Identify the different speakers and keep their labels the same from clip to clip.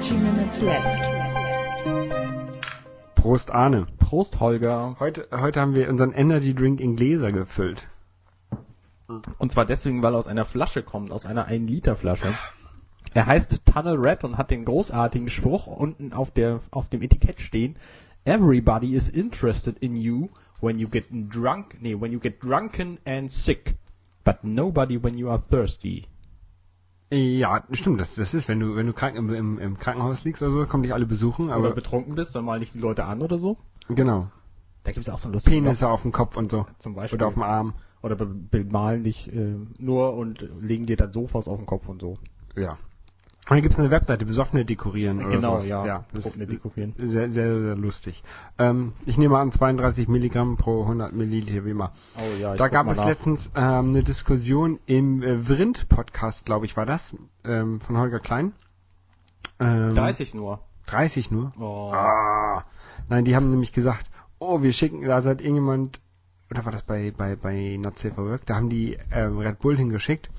Speaker 1: 30 minutes left.
Speaker 2: Prost Arne.
Speaker 3: Prost, Holger.
Speaker 2: Heute, heute haben wir unseren Energy Drink in Gläser gefüllt.
Speaker 3: Und zwar deswegen, weil er aus einer Flasche kommt, aus einer 1-Liter-Flasche. Er heißt Tunnel Red und hat den großartigen Spruch unten auf, der, auf dem Etikett stehen. Everybody is interested in you when you get drunk, nee, when you get drunken and sick. But nobody when you are thirsty.
Speaker 2: Ja, stimmt, das, das ist, wenn du, wenn du krank im, im, im Krankenhaus liegst oder so, kommen dich alle besuchen, aber
Speaker 3: Oder betrunken bist, dann mal nicht die Leute an oder so.
Speaker 2: genau.
Speaker 3: Da gibt's auch so ein lustiges
Speaker 2: Penisse auf dem Kopf und so.
Speaker 3: zum Beispiel.
Speaker 2: Oder auf dem Arm.
Speaker 3: Oder be bemalen dich äh, nur und legen dir dann Sofas auf den Kopf und so.
Speaker 2: Ja. Und dann gibt's eine Webseite, Besoffene dekorieren oder
Speaker 3: genau,
Speaker 2: sowas.
Speaker 3: ja.
Speaker 2: ja ist
Speaker 3: dekorieren.
Speaker 2: sehr, sehr, sehr lustig. Ähm, ich nehme an, 32 Milligramm pro 100 Milliliter, wie immer.
Speaker 3: Oh ja, ich
Speaker 2: Da gab es
Speaker 3: nach.
Speaker 2: letztens ähm, eine Diskussion im äh, Vrind-Podcast, glaube ich, war das, ähm, von Holger Klein. Ähm,
Speaker 3: 30 nur.
Speaker 2: 30 nur?
Speaker 3: Oh.
Speaker 2: Ah. Nein, die haben nämlich gesagt, oh, wir schicken, da hat irgendjemand, oder war das bei, bei, bei Not Safe for Work, da haben die ähm, Red Bull hingeschickt,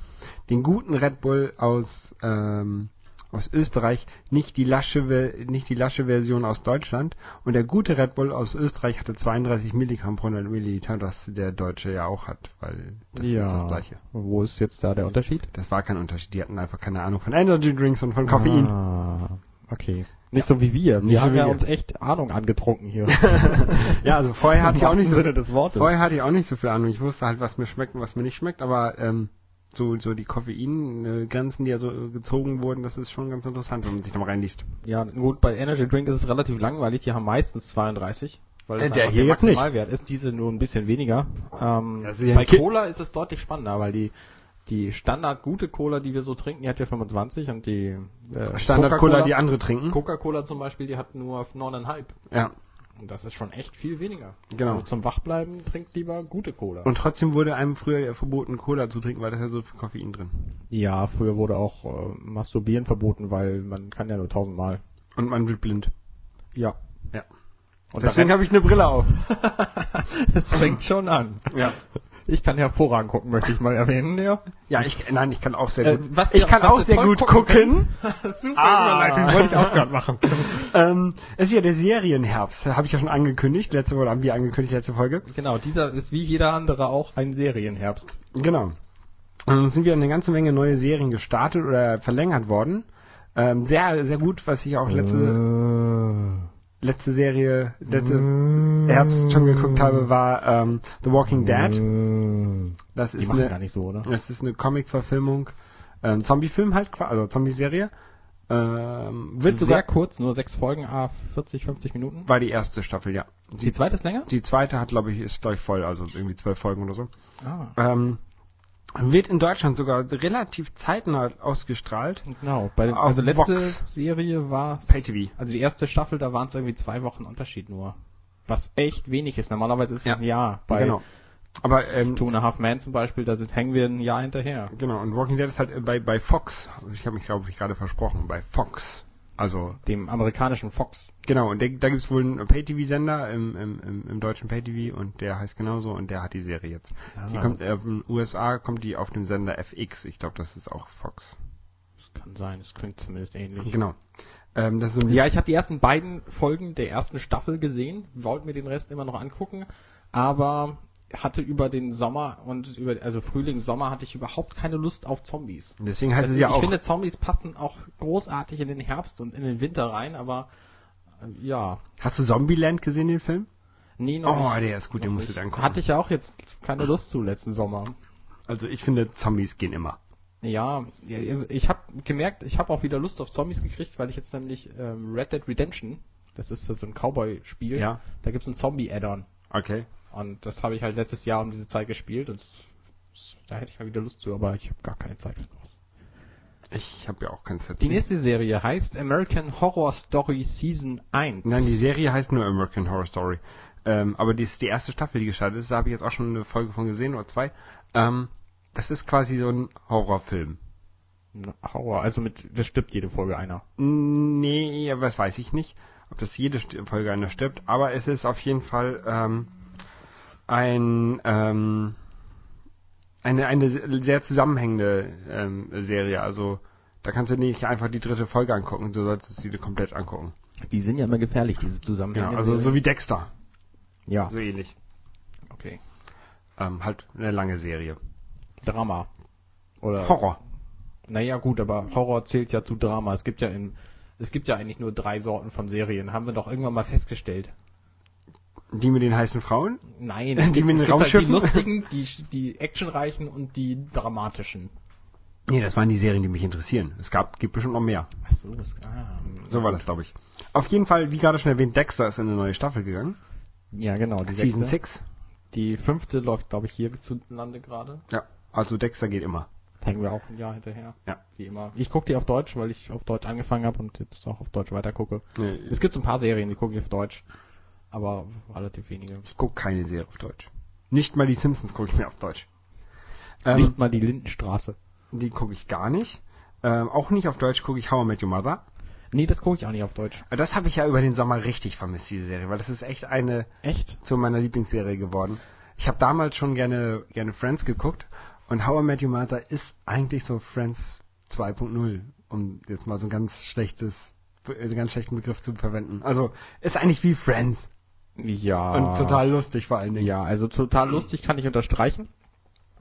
Speaker 2: den guten Red Bull aus, ähm, aus Österreich, nicht die lasche, nicht die lasche Version aus Deutschland. Und der gute Red Bull aus Österreich hatte 32 Milligramm pro 100 Milliliter, das der deutsche ja auch hat, weil das
Speaker 3: ja.
Speaker 2: ist das gleiche.
Speaker 3: Wo ist jetzt da der Unterschied?
Speaker 2: Das war kein Unterschied. Die hatten einfach keine Ahnung von Energy Drinks und von Koffein.
Speaker 3: Ah, okay. Nicht so wie wir. Wir
Speaker 2: Nicht so
Speaker 3: haben
Speaker 2: wie
Speaker 3: ja
Speaker 2: wir.
Speaker 3: uns echt Ahnung angetrunken hier.
Speaker 2: Ja, also vorher hatte ich auch nicht so,
Speaker 3: Sinne des Wortes.
Speaker 2: vorher hatte ich auch nicht so viel Ahnung. Ich wusste halt, was mir schmeckt und was mir nicht schmeckt, aber ähm, so, so die Koffein-Grenzen, die ja so gezogen wurden, das ist schon ganz interessant, wenn man sich da mal reinliest.
Speaker 3: Ja, gut, bei Energy Drink ist es relativ langweilig. Die haben meistens 32. Weil das
Speaker 2: Äh, der hier
Speaker 3: der
Speaker 2: jetzt nicht.
Speaker 3: Maximalwert ist. Diese nur ein bisschen weniger. Ähm,
Speaker 2: ja
Speaker 3: bei Cola ist es deutlich spannender, weil die die Standard gute Cola, die wir so trinken, die hat ja 25 und die äh,
Speaker 2: Standard-Cola, die
Speaker 3: Coca-Cola-
Speaker 2: andere trinken.
Speaker 3: Coca-Cola zum Beispiel, die hat nur 9,5.
Speaker 2: Ja,
Speaker 3: Und das ist schon echt viel weniger.
Speaker 2: Genau.
Speaker 3: Also zum Wachbleiben trinkt lieber gute Cola.
Speaker 2: und trotzdem wurde einem früher ja verboten, Cola zu trinken, weil da ist ja so viel Koffein drin.
Speaker 3: ja, früher wurde auch äh, Masturbieren verboten, weil man kann ja nur tausendmal.
Speaker 2: Und man wird blind.
Speaker 3: Ja.
Speaker 2: Ja.
Speaker 3: Und
Speaker 2: Deswegen habe ich eine Brille auf.
Speaker 3: es fängt schon an.
Speaker 2: Ja.
Speaker 3: Ich kann hervorragend gucken, möchte ich mal erwähnen, ja.
Speaker 2: Ja, ich, nein, ich kann auch sehr
Speaker 3: Äh,
Speaker 2: gut.
Speaker 3: was
Speaker 2: ich
Speaker 3: wir-
Speaker 2: kann
Speaker 3: was
Speaker 2: auch
Speaker 3: wir
Speaker 2: sehr gut
Speaker 3: gucken
Speaker 2: gucken.
Speaker 3: Super
Speaker 2: Ah.
Speaker 3: Überleitung, wollte ich auch gerade machen.
Speaker 2: ähm, es ist ja der Serienherbst, habe ich ja schon angekündigt. Letzte Woche haben wir angekündigt, letzte Folge.
Speaker 3: Genau, dieser ist wie jeder andere auch ein Serienherbst.
Speaker 2: Genau. Ähm, sind wieder eine ganze Menge neue Serien gestartet oder verlängert worden. Ähm, sehr, sehr gut, was ich auch letzte,
Speaker 3: Äh.
Speaker 2: Letzte Serie, letzte Herbst schon geguckt habe, war ähm, The Walking Dead. Das
Speaker 3: Die
Speaker 2: ist eine,
Speaker 3: nicht so, oder?
Speaker 2: das ist eine Comic-Verfilmung, ähm, Zombie-Film halt, also Zombie-Serie. Ähm, wird
Speaker 3: Sehr
Speaker 2: sogar,
Speaker 3: kurz, nur sechs Folgen, ah, 40, 50 Minuten.
Speaker 2: war die erste Staffel, ja.
Speaker 3: Die zweite ist länger?
Speaker 2: Die zweite hat, glaube ich, ist, glaube ich, voll, also irgendwie zwölf Folgen oder so.
Speaker 3: Ah.
Speaker 2: Ähm, wird in Deutschland sogar relativ zeitnah ausgestrahlt.
Speaker 3: Genau, bei den, also letzte
Speaker 2: Vox.
Speaker 3: Serie war
Speaker 2: Pay-TV.
Speaker 3: also die erste Staffel, da waren es irgendwie zwei Wochen Unterschied nur. Was echt wenig ist. Normalerweise ist es
Speaker 2: Ja.
Speaker 3: ein Jahr. Bei
Speaker 2: genau. Aber ähm,
Speaker 3: Two and a Half Men zum Beispiel, da sind, hängen wir ein Jahr hinterher.
Speaker 2: genau, und Walking Dead ist halt äh, bei bei Fox. Ich habe mich glaube ich gerade versprochen, bei Fox. Also
Speaker 3: Dem amerikanischen Fox.
Speaker 2: genau, und der, da gibt's wohl einen Pay-TV-Sender im, im, im, deutschen Pay-TV und der heißt genauso und der hat die Serie jetzt. Die
Speaker 3: Ah.
Speaker 2: kommt äh, in den USA kommt die auf dem Sender FX. Ich glaube, das ist auch Fox.
Speaker 3: Das kann sein, das klingt zumindest ähnlich.
Speaker 2: Genau. Ähm, so
Speaker 3: Ja, ich habe die ersten beiden Folgen der ersten Staffel gesehen, wollte mir den Rest immer noch angucken, aber hatte über den Sommer und über also Frühling, Sommer hatte ich überhaupt keine Lust auf Zombies.
Speaker 2: deswegen heißt
Speaker 3: Also
Speaker 2: es ja
Speaker 3: ich
Speaker 2: auch
Speaker 3: finde Zombies passen auch großartig in den Herbst und in den Winter rein, aber äh, ja,
Speaker 2: Hast du Zombieland gesehen den Film?
Speaker 3: nee noch
Speaker 2: Oh, der ist gut, den musst du
Speaker 3: nicht.
Speaker 2: dir angucken.
Speaker 3: Hatte ich ja auch jetzt keine Lust zu letzten Sommer.
Speaker 2: Also ich finde Zombies gehen immer.
Speaker 3: Ja, ja, also ich habe gemerkt, ich habe auch wieder Lust auf Zombies gekriegt, weil ich jetzt nämlich ähm, Red Dead Redemption, das ist so ein Cowboy-Spiel,
Speaker 2: Ja.
Speaker 3: da gibt's ein Zombie-Add-on.
Speaker 2: Okay.
Speaker 3: Und das habe ich halt letztes Jahr um diese Zeit gespielt und es- da hätte ich mal wieder Lust zu, aber ich habe gar keine Zeit für sowas.
Speaker 2: Ich habe ja auch kein Set.
Speaker 3: Die nächste Serie heißt American Horror Story Season 1.
Speaker 2: Nein, die Serie heißt nur American Horror Story. Ähm, aber die ist die erste Staffel, die gestartet ist. Da habe ich jetzt auch schon eine Folge von gesehen oder zwei. Ähm, das ist quasi so ein Horrorfilm.
Speaker 3: Horror, also mit, das stirbt jede Folge einer.
Speaker 2: Nee, aber das weiß ich nicht, ob das jede Folge einer stirbt. Aber es ist auf jeden Fall ähm, ein ähm, eine eine se- sehr zusammenhängende ähm, Serie. Also Da kannst du nicht einfach die dritte Folge angucken, du solltest sie dir komplett angucken.
Speaker 3: Die sind ja immer gefährlich, diese Zusammenhänge.
Speaker 2: Genau, also so wie Dexter.
Speaker 3: ja,
Speaker 2: So ähnlich.
Speaker 3: okay.
Speaker 2: Ähm, halt eine lange Serie.
Speaker 3: Drama. Oder
Speaker 2: Horror.
Speaker 3: Naja, gut, aber Horror zählt ja zu Drama. Es gibt ja in, es gibt ja eigentlich nur drei Sorten von Serien. Haben wir doch irgendwann mal festgestellt.
Speaker 2: Die mit den heißen Frauen?
Speaker 3: Nein,
Speaker 2: Die
Speaker 3: gibt,
Speaker 2: mit den
Speaker 3: halt die
Speaker 2: Raumschiffen?
Speaker 3: lustigen, die, die actionreichen und die dramatischen.
Speaker 2: Nee, das waren die Serien, die mich interessieren. Es gab, gibt bestimmt noch mehr.
Speaker 3: Ach so, es, ah,
Speaker 2: So war das, glaube ich. Auf jeden Fall, wie gerade schon erwähnt, Dexter ist in eine neue Staffel gegangen.
Speaker 3: Ja, genau. Die
Speaker 2: Season
Speaker 3: sechste.
Speaker 2: 6.
Speaker 3: Die fünfte läuft, glaube ich, hier zulande gerade.
Speaker 2: Ja, also Dexter geht immer.
Speaker 3: Hängen wir auch ein Jahr hinterher.
Speaker 2: Ja.
Speaker 3: Wie immer. Ich gucke die auf Deutsch, weil ich auf Deutsch angefangen habe und jetzt auch auf Deutsch weiter gucke.
Speaker 2: Nee,
Speaker 3: Es gibt so ein paar Serien, die gucke ich auf Deutsch. Aber relativ wenige.
Speaker 2: ich gucke keine Serie auf Deutsch. Nicht mal die Simpsons gucke ich mir auf Deutsch. Ähm,
Speaker 3: Nicht mal die Lindenstraße.
Speaker 2: Die gucke ich gar nicht. Ähm, auch nicht auf Deutsch gucke ich How I Met Your Mother.
Speaker 3: Nee, das gucke ich auch nicht auf Deutsch.
Speaker 2: Das habe ich ja über den Sommer richtig vermisst, diese Serie, weil das ist echt eine
Speaker 3: Echt?
Speaker 2: zu meiner Lieblingsserie geworden. Ich habe damals schon gerne, gerne Friends geguckt und How I Met Your Mother ist eigentlich so Friends 2.0, um jetzt mal so ein ganz schlechtes, einen ganz schlechten Begriff zu verwenden. Also ist eigentlich wie Friends
Speaker 3: Ja.
Speaker 2: und total lustig vor allen Dingen.
Speaker 3: Ja, also total lustig kann ich unterstreichen.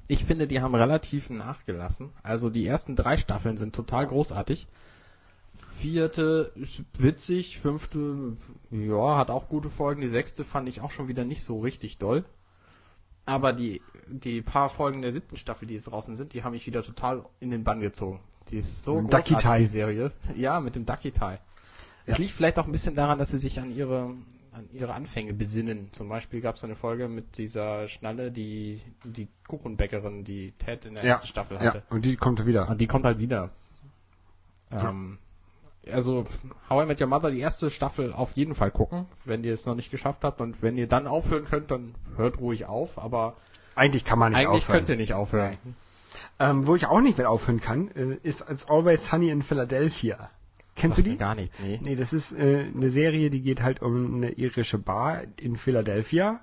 Speaker 3: Ich finde, die haben relativ nachgelassen. Also die ersten drei Staffeln sind total großartig. Vierte ist witzig, fünfte, ja, hat auch gute Folgen. Die sechste fand ich auch schon wieder nicht so richtig doll. Aber die, die paar Folgen der siebten Staffel, die jetzt draußen sind, die haben mich wieder total in den Bann gezogen. Die ist so großartig, die Serie. Ja, mit dem Ducky Tie. Es
Speaker 2: Ja.
Speaker 3: liegt vielleicht auch ein bisschen daran, dass sie sich an ihre, an ihre Anfänge besinnen. Zum Beispiel gab es eine Folge mit dieser Schnalle, die, die Kuchenbäckerin, die Ted in der
Speaker 2: ja,
Speaker 3: ersten Staffel
Speaker 2: ja,
Speaker 3: hatte.
Speaker 2: und die kommt wieder.
Speaker 3: Und die kommt halt wieder. Ähm, also, How I Met Your Mother, die erste Staffel auf jeden Fall gucken, wenn ihr es noch nicht geschafft habt. Und wenn ihr dann aufhören könnt, dann hört ruhig auf. Aber
Speaker 2: Eigentlich kann man nicht
Speaker 3: eigentlich
Speaker 2: aufhören.
Speaker 3: könnt ihr nicht aufhören.
Speaker 2: Ähm, wo ich auch nicht mehr aufhören kann, äh, ist It's Always Sunny in Philadelphia. Kennst du die?
Speaker 3: Gar nichts, nee.
Speaker 2: Nee, das ist äh, eine Serie, die geht halt um eine irische Bar in Philadelphia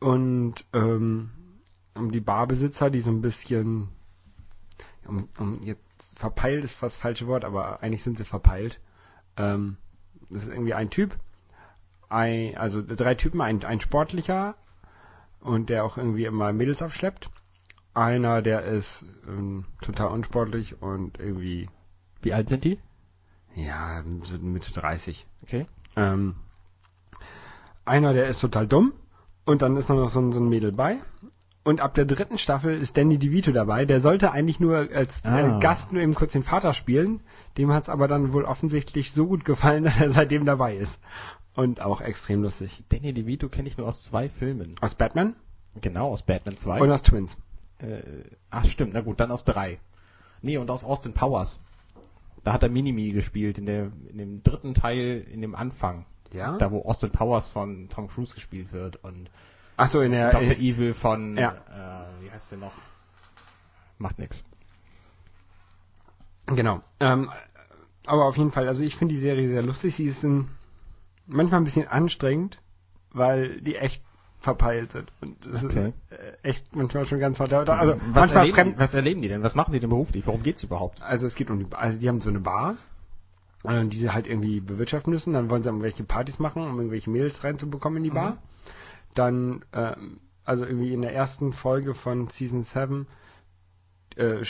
Speaker 2: und ähm, um die Barbesitzer, die so ein bisschen um, um jetzt verpeilt ist fast das falsche Wort, aber eigentlich sind sie verpeilt. Ähm, das ist irgendwie ein Typ, ein, also drei Typen, ein, ein sportlicher und der auch irgendwie immer Mädels abschleppt. Einer, der ist ähm, total unsportlich und irgendwie,
Speaker 3: Wie alt sind die?
Speaker 2: Ja, so Mitte 30.
Speaker 3: Okay.
Speaker 2: Ähm, einer, der ist total dumm und dann ist noch so ein, so ein Mädel bei. Und ab der dritten Staffel ist Danny DeVito dabei. Der sollte eigentlich nur als
Speaker 3: Ah.
Speaker 2: Gast nur eben kurz den Vater spielen. Dem hat es aber dann wohl offensichtlich so gut gefallen, dass er seitdem dabei ist. Und auch extrem lustig.
Speaker 3: Danny DeVito kenne ich nur aus zwei Filmen.
Speaker 2: Aus Batman
Speaker 3: Genau, aus Batman 2.
Speaker 2: und aus Twins.
Speaker 3: Äh, ach stimmt, na gut, dann aus drei. Nee, und aus Austin Powers. Da hat er Minimi gespielt in, der, in dem dritten Teil, in dem Anfang.
Speaker 2: Ja?
Speaker 3: Da, wo Austin Powers von Tom Cruise gespielt wird und
Speaker 2: Achso, in der...
Speaker 3: Dr.
Speaker 2: in,
Speaker 3: Evil von,
Speaker 2: Ja.
Speaker 3: äh, wie heißt der noch? Macht nix.
Speaker 2: Genau. Ähm, aber auf jeden Fall, also ich finde die Serie sehr lustig. Sie ist ein, manchmal ein bisschen anstrengend, weil die echt verpeilt sind. Und das
Speaker 3: Okay.
Speaker 2: ist äh, echt manchmal schon ganz hart. Also
Speaker 3: was,
Speaker 2: manchmal
Speaker 3: erleben
Speaker 2: fremd.
Speaker 3: die, was erleben die denn? Was machen die denn beruflich? Worum geht's überhaupt?
Speaker 2: Also es geht um die, also die haben so eine Bar, äh, die sie halt irgendwie bewirtschaften müssen. Dann wollen sie irgendwelche Partys machen, um irgendwelche Mädels reinzubekommen in die Bar. Dann, ähm, also irgendwie in der ersten Folge von Season 7 äh,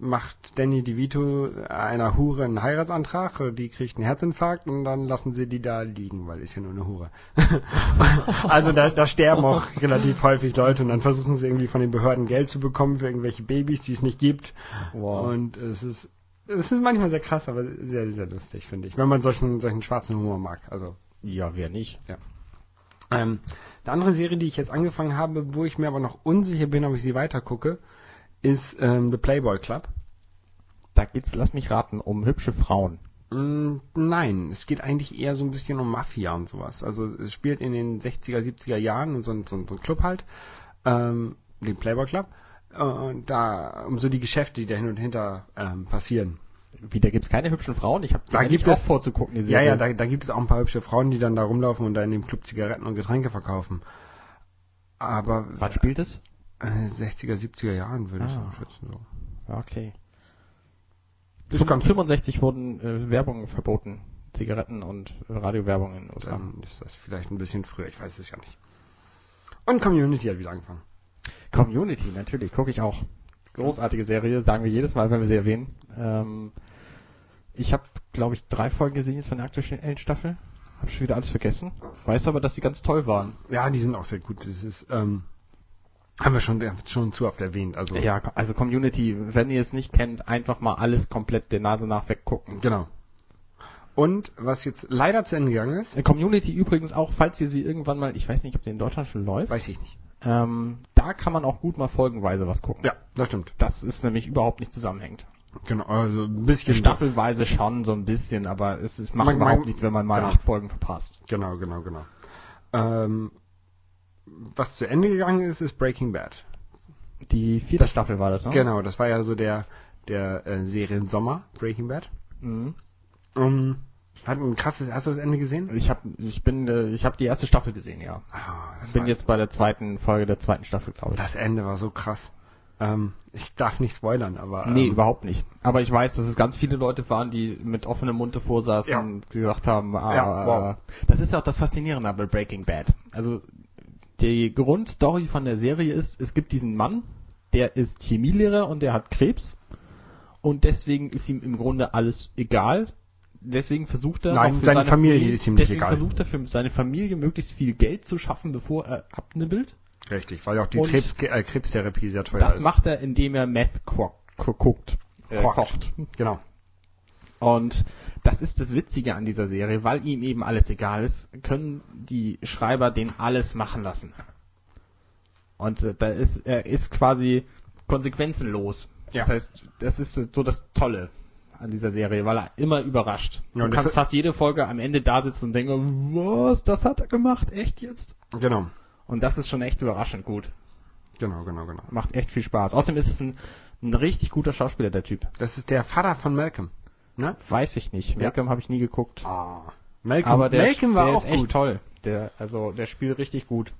Speaker 2: macht Danny DeVito einer Hure einen Heiratsantrag, äh, die kriegt einen Herzinfarkt und dann lassen sie die da liegen, weil ist ja nur eine Hure. also da, da sterben auch relativ häufig Leute und dann versuchen sie irgendwie von den Behörden Geld zu bekommen für irgendwelche Babys, die es nicht gibt.
Speaker 3: Wow.
Speaker 2: Und es ist es ist manchmal sehr krass, aber sehr, sehr lustig, finde ich, wenn man solchen, solchen schwarzen Humor mag. Also
Speaker 3: Ja, wer nicht?
Speaker 2: ähm, eine andere Serie, die ich jetzt angefangen habe, wo ich mir aber noch unsicher bin, ob ich sie weiter gucke, ist ähm, The Playboy Club.
Speaker 3: Da geht's, lass mich raten, um hübsche Frauen.
Speaker 2: Mm, nein, es geht eigentlich eher so ein bisschen um Mafia und sowas. Also es spielt in den 60er, 70er Jahren und so, ein- so, ein- Club halt, ähm, den Playboy Club. Äh, Und da um so die Geschäfte, die da hin und hinter ähm, passieren.
Speaker 3: Wieder gibt's keine hübschen Frauen? Ich habe
Speaker 2: Da gibt
Speaker 3: auch
Speaker 2: es-
Speaker 3: vorzugucken, die
Speaker 2: Ja, ja, da, da gibt es auch ein paar hübsche Frauen, die dann da rumlaufen und da in dem Club Zigaretten und Getränke verkaufen. Aber
Speaker 3: Wann spielt es?
Speaker 2: Äh, 60er, 70er Jahren würde ich
Speaker 3: Ah.
Speaker 2: so schätzen. So.
Speaker 3: Okay.
Speaker 2: Das kann-
Speaker 3: 65 wurden äh, Werbung verboten. Zigaretten und Radiowerbung in den USA.
Speaker 2: Dann ist das vielleicht ein bisschen früher, ich weiß es ja nicht. Und Community hat wieder angefangen.
Speaker 3: Community, natürlich, gucke ich auch. Großartige Serie, sagen wir jedes Mal, wenn wir sie erwähnen. Ähm, ich habe, glaube ich, drei Folgen gesehen jetzt von der aktuellen Staffel. Hab schon wieder alles vergessen. Weiß aber, dass sie ganz toll waren.
Speaker 2: Ja, die sind auch sehr gut. Das ist, ähm, haben wir schon, schon zu oft erwähnt. Also
Speaker 3: Ja, also Community, wenn ihr es nicht kennt, einfach mal alles komplett der Nase nach weggucken.
Speaker 2: genau. Und was jetzt leider zu Ende gegangen ist,
Speaker 3: Äh, Community übrigens auch, falls ihr sie irgendwann mal, ich weiß nicht, ob die in Deutschland schon läuft,
Speaker 2: weiß ich nicht.
Speaker 3: ähm, da kann man auch gut mal folgenweise was gucken.
Speaker 2: Ja, das stimmt.
Speaker 3: Das ist nämlich überhaupt nicht zusammenhängt.
Speaker 2: Genau, also ein bisschen.
Speaker 3: Staffelweise schon so ein bisschen, aber es, es macht
Speaker 2: Man-
Speaker 3: überhaupt
Speaker 2: man-
Speaker 3: nichts, wenn man mal
Speaker 2: genau.
Speaker 3: acht Folgen verpasst.
Speaker 2: Genau, genau, genau. Ähm, was zu Ende gegangen ist, ist Breaking Bad.
Speaker 3: Die vierte
Speaker 2: Das-
Speaker 3: Staffel war das, ne?
Speaker 2: Genau, das war ja so der, der äh, Seriensommer, Breaking Bad.
Speaker 3: Mhm.
Speaker 2: Um, hat ein krasses, hast du das Ende gesehen?
Speaker 3: Ich habe ich bin äh, ich habe die erste Staffel gesehen, ja.
Speaker 2: Ah, das
Speaker 3: bin jetzt bei der zweiten Folge der zweiten Staffel, glaube ich.
Speaker 2: Das Ende war so krass. Ähm, ich darf nicht spoilern, aber.
Speaker 3: Nee,
Speaker 2: ähm,
Speaker 3: überhaupt nicht. Aber ich weiß, dass es ganz viele Leute waren, die mit offenem Mund davor saßen
Speaker 2: Ja.
Speaker 3: und gesagt haben, ah,
Speaker 2: Ja, wow.
Speaker 3: das ist ja auch das Faszinierende bei Breaking Bad. Also die Grundstory von der Serie ist, es gibt diesen Mann, der ist Chemielehrer und der hat Krebs und deswegen ist ihm im Grunde alles egal. Deswegen versucht er
Speaker 2: Nein,
Speaker 3: für
Speaker 2: seine Familie ist ihm nicht
Speaker 3: deswegen
Speaker 2: egal.
Speaker 3: versucht er für seine Familie möglichst viel Geld zu schaffen, bevor er abnibbelt.
Speaker 2: Richtig, weil auch die Krebs, äh, Krebstherapie sehr teuer
Speaker 3: Das
Speaker 2: ist.
Speaker 3: macht er, indem er Meth guckt, äh,
Speaker 2: kocht. Genau.
Speaker 3: Und das ist das Witzige an dieser Serie, weil ihm eben alles egal ist, können die Schreiber den alles machen lassen. Und äh, da ist, er ist quasi konsequenzenlos.
Speaker 2: Ja.
Speaker 3: Das heißt, das ist so das Tolle an dieser Serie, weil er immer überrascht.
Speaker 2: Ja,
Speaker 3: du
Speaker 2: und
Speaker 3: kannst fast jede Folge am Ende da sitzen und denken, was, das hat er gemacht, echt jetzt?
Speaker 2: Genau.
Speaker 3: Und das ist schon echt überraschend gut.
Speaker 2: Genau, genau, genau.
Speaker 3: Macht echt viel Spaß. Außerdem ist es ein, ein richtig guter Schauspieler, der Typ.
Speaker 2: Das ist der Vater von Malcolm. Ne?
Speaker 3: Weiß ich nicht.
Speaker 2: Ja.
Speaker 3: Malcolm habe ich nie geguckt.
Speaker 2: Ah. Malcolm,
Speaker 3: Aber der,
Speaker 2: Malcolm war
Speaker 3: der
Speaker 2: auch
Speaker 3: ist echt
Speaker 2: gut.
Speaker 3: toll. Der, also, der spielt richtig gut.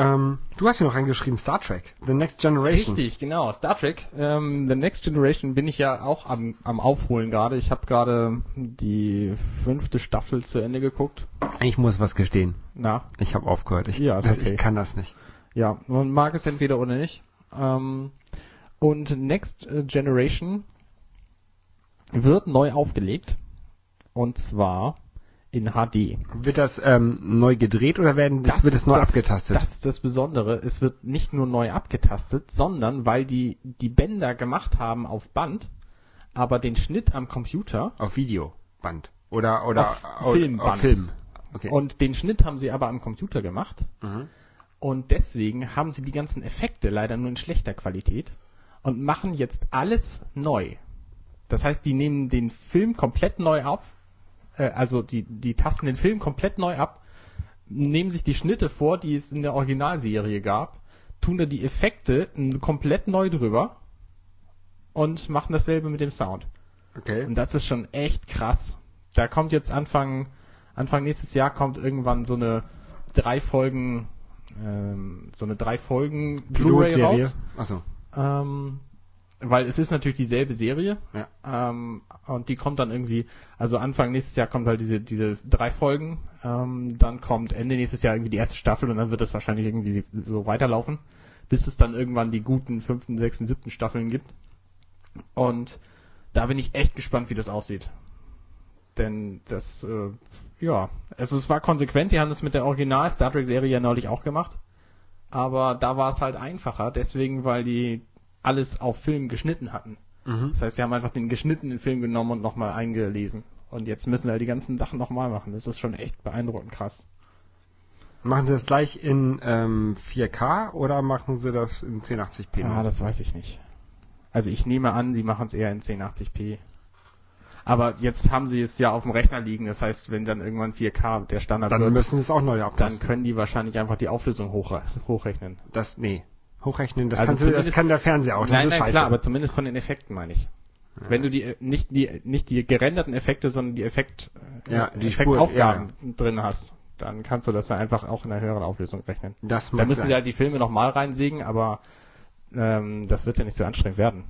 Speaker 2: Ähm, du hast hier noch reingeschrieben Star Trek, The Next Generation.
Speaker 3: Richtig, genau. Star Trek, ähm, The Next Generation bin ich ja auch am, am Aufholen gerade. Ich habe gerade die fünfte Staffel zu Ende geguckt.
Speaker 2: Ich muss was gestehen.
Speaker 3: Na,
Speaker 2: Ich habe aufgehört. Ich,
Speaker 3: Ja, okay.
Speaker 2: ich kann das nicht.
Speaker 3: ja, man mag es entweder oder nicht. Ähm, und Next Generation wird neu aufgelegt. Und zwar in HD.
Speaker 2: Wird das ähm, neu gedreht oder werden das, wird es neu
Speaker 3: das,
Speaker 2: abgetastet?
Speaker 3: Das ist das Besondere. Es wird nicht nur neu abgetastet, sondern weil die die Bänder gemacht haben auf Band, aber den Schnitt am Computer
Speaker 2: auf Videoband oder oder
Speaker 3: Auf
Speaker 2: au-
Speaker 3: Filmband.
Speaker 2: Auf Film. Okay.
Speaker 3: und den Schnitt haben sie aber am Computer gemacht
Speaker 2: mhm.
Speaker 3: und deswegen haben sie die ganzen Effekte leider nur in schlechter Qualität und machen jetzt alles neu. Das heißt, die nehmen den Film komplett neu auf, äh, also die die tasten den Film komplett neu ab, nehmen sich die Schnitte vor, die es in der Originalserie gab, tun da die Effekte komplett neu drüber und machen dasselbe mit dem Sound.
Speaker 2: Okay.
Speaker 3: Und das ist schon echt krass. Da kommt jetzt Anfang, Anfang nächstes Jahr kommt irgendwann so eine drei Folgen, ähm, so eine drei Folgen Blu-ray raus.
Speaker 2: Achso.
Speaker 3: Ähm, weil es ist natürlich dieselbe Serie.
Speaker 2: Ja.
Speaker 3: Ähm, und die kommt dann irgendwie, also Anfang nächstes Jahr kommt halt diese, diese drei Folgen, ähm, dann kommt Ende nächstes Jahr irgendwie die erste Staffel und dann wird es wahrscheinlich irgendwie so weiterlaufen, bis es dann irgendwann die guten fünften, sechsten, siebten Staffeln gibt. Und da bin ich echt gespannt, wie das aussieht. Denn das, äh, ja, also es war konsequent, die haben das mit der Original Star Trek Serie ja neulich auch gemacht. Aber da war es halt einfacher, deswegen, weil die alles auf Film geschnitten hatten.
Speaker 2: Mhm.
Speaker 3: Das heißt, sie haben einfach den geschnittenen Film genommen und nochmal eingelesen. Und jetzt müssen sie halt die ganzen Sachen nochmal machen. Das ist schon echt beeindruckend krass.
Speaker 2: Machen Sie das gleich in ähm, 4K oder machen Sie das in 1080p?
Speaker 3: Ja, das weiß ich nicht. Also ich nehme an, sie machen es eher in 1080p. Aber jetzt haben sie es ja auf dem Rechner liegen. Das heißt, wenn dann irgendwann 4K der Standard
Speaker 2: dann
Speaker 3: wird,
Speaker 2: müssen Sie es auch neu
Speaker 3: dann
Speaker 2: abtasten.
Speaker 3: können die wahrscheinlich einfach die Auflösung hochre hochrechnen.
Speaker 2: Das, nee. Hochrechnen, das,
Speaker 3: Also
Speaker 2: kannst du, das kann der Fernseher auch. Das
Speaker 3: nein,
Speaker 2: ist
Speaker 3: nein,
Speaker 2: scheiße.
Speaker 3: klar, aber zumindest von den Effekten meine ich. Wenn du die äh, nicht die nicht die gerenderten Effekte, sondern die Effekt äh,
Speaker 2: Ja, die
Speaker 3: Effektaufgaben drin hast, dann kannst du das dann einfach auch in einer höheren Auflösung rechnen.
Speaker 2: das
Speaker 3: Da müssen
Speaker 2: sein.
Speaker 3: sie halt die Filme nochmal reinsägen, aber ähm, das wird ja nicht so anstrengend werden.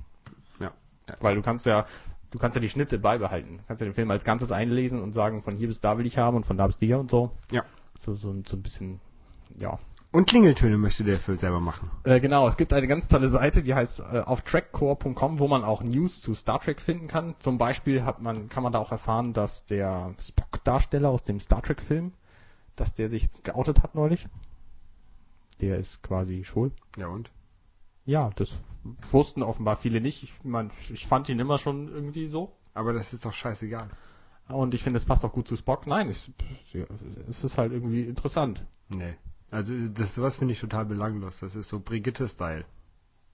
Speaker 2: Ja.
Speaker 3: Weil du kannst ja, du kannst ja die Schnitte beibehalten. Du kannst ja den Film als Ganzes einlesen und sagen, von hier bis da will ich haben und von da bis hier und so.
Speaker 2: Ja.
Speaker 3: So, so, so ein bisschen, ja.
Speaker 2: Und Klingeltöne möchte der Phil selber machen.
Speaker 3: Äh, genau, es gibt eine ganz tolle Seite, die heißt äh, auf trackcore.com, wo man auch News zu Star Trek finden kann. Zum Beispiel hat man, kann man da auch erfahren, dass der Spock-Darsteller aus dem Star Trek-Film, dass der sich geoutet hat neulich. Der ist quasi schwul.
Speaker 2: Ja und?
Speaker 3: Ja, das wussten offenbar viele nicht. Ich, mein, ich fand ihn immer schon irgendwie so.
Speaker 2: Aber das ist doch scheißegal.
Speaker 3: Und ich finde, es passt auch gut zu Spock. Nein, es, es ist halt irgendwie interessant.
Speaker 2: Nee. Also das sowas finde ich total belanglos. Das ist so Brigitte-Style.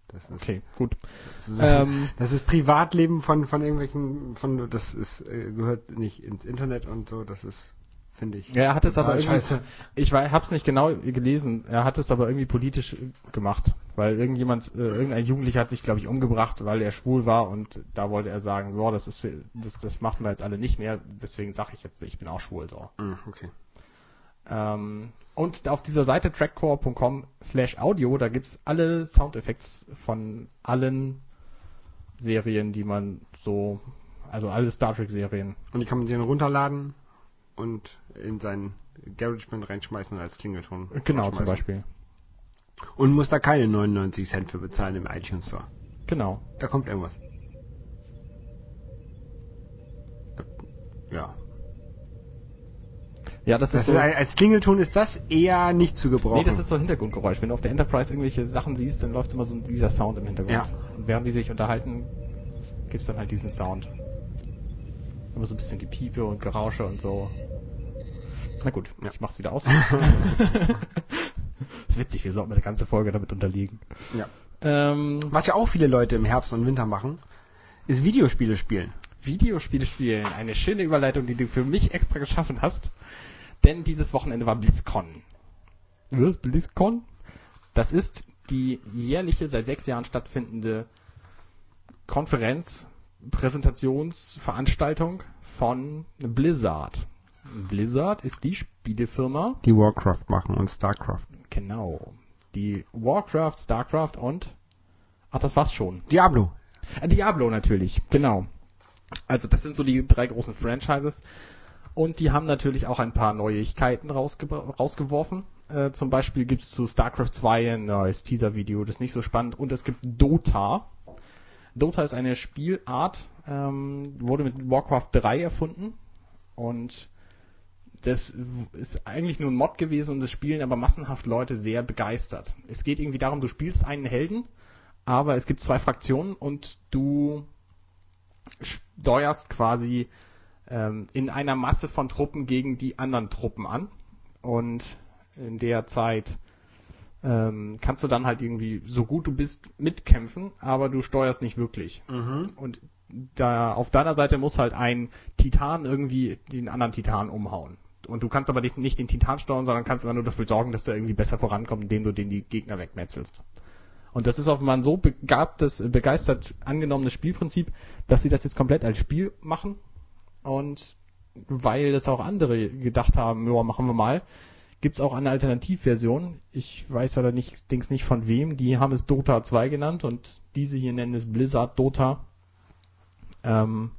Speaker 2: Das ist,
Speaker 3: Okay, gut.
Speaker 2: das ist,
Speaker 3: Ähm,
Speaker 2: das ist Privatleben von von irgendwelchen von das ist äh, gehört nicht ins Internet und so. Das ist finde ich.
Speaker 3: Ja, er hat es aber
Speaker 2: scheiße.
Speaker 3: ich war, hab's nicht genau gelesen, er hat es aber irgendwie politisch äh, gemacht, weil irgendjemand, äh, irgendein Jugendlicher hat sich, glaube ich, umgebracht, weil er schwul war und da wollte er sagen, so, das ist, das, das machen wir jetzt alle nicht mehr, deswegen sage ich jetzt, ich bin auch schwul, so.
Speaker 2: Mm, Okay.
Speaker 3: Ähm, und auf dieser Seite trackcore.com slash audio, da gibt's alle Soundeffekte von allen Serien, die man so, also alle Star Trek Serien.
Speaker 2: Und die kann man sich dann runterladen und in sein GarageBand reinschmeißen und als Klingelton.
Speaker 3: Genau, zum Beispiel.
Speaker 2: Und muss da keine 99 Cent für bezahlen im iTunes Store.
Speaker 3: Genau.
Speaker 2: Da kommt irgendwas. Ja.
Speaker 3: Ja, das,
Speaker 2: Das
Speaker 3: ist so.
Speaker 2: als Klingelton ist das eher nicht zu gebrauchen.
Speaker 3: Nee, das ist so Hintergrundgeräusch. Wenn du auf der Enterprise irgendwelche Sachen siehst, dann läuft immer so dieser Sound im Hintergrund.
Speaker 2: Ja.
Speaker 3: Und während die sich unterhalten, gibt's dann halt diesen Sound. Immer so ein bisschen Gepiepe und Gerausche und so. Na gut,
Speaker 2: Ja.
Speaker 3: ich mach's wieder aus. ist witzig, wir sollten eine ganze Folge damit unterliegen.
Speaker 2: ja.
Speaker 3: Ähm,
Speaker 2: Was ja auch viele Leute im Herbst und Winter machen, ist Videospiele spielen.
Speaker 3: Videospiele spielen. Eine schöne Überleitung, die du für mich extra geschaffen hast. Denn dieses Wochenende war BlizzCon. Was? BlizzCon? Das ist die jährliche, seit sechs Jahren stattfindende Konferenz, Präsentationsveranstaltung von Blizzard. Blizzard ist die Spielefirma,
Speaker 2: Die Warcraft machen und Starcraft.
Speaker 3: genau, die Warcraft, Starcraft und, ach, das war's schon.
Speaker 2: Diablo.
Speaker 3: Äh, Diablo natürlich, genau. Also das sind so die drei großen Franchises. Und die haben natürlich auch ein paar Neuigkeiten rausge rausgeworfen. Äh, zum Beispiel gibt es zu StarCraft 2 ein neues Teaser-Video, das ist nicht so spannend. Und es gibt Dota. Dota ist eine Spielart, ähm, wurde mit Warcraft 3 erfunden. Und das ist eigentlich nur ein Mod gewesen und das spielen aber massenhaft Leute sehr begeistert. Es geht irgendwie darum, du spielst einen Helden, aber es gibt zwei Fraktionen und du steuerst quasi ähm, in einer Masse von Truppen gegen die anderen Truppen an. Und in der Zeit ähm, kannst du dann halt irgendwie, so gut du bist, mitkämpfen, aber du steuerst nicht wirklich.
Speaker 2: Mhm.
Speaker 3: Und da auf deiner Seite muss halt ein Titan irgendwie den anderen Titan umhauen. Und du kannst aber nicht, den Titan steuern, sondern kannst immer nur dafür sorgen, dass der irgendwie besser vorankommt, indem du den die Gegner wegmetzelst. Und das ist offenbar ein so begabtes, begeistert angenommenes Spielprinzip, dass sie das jetzt komplett als Spiel machen. Und weil das auch andere gedacht haben, ja, machen wir mal, gibt's auch eine Alternativversion. Ich weiß allerdings nicht, nicht von wem. Die haben es Dota 2 genannt und diese hier nennen es Blizzard Dota. Ähm,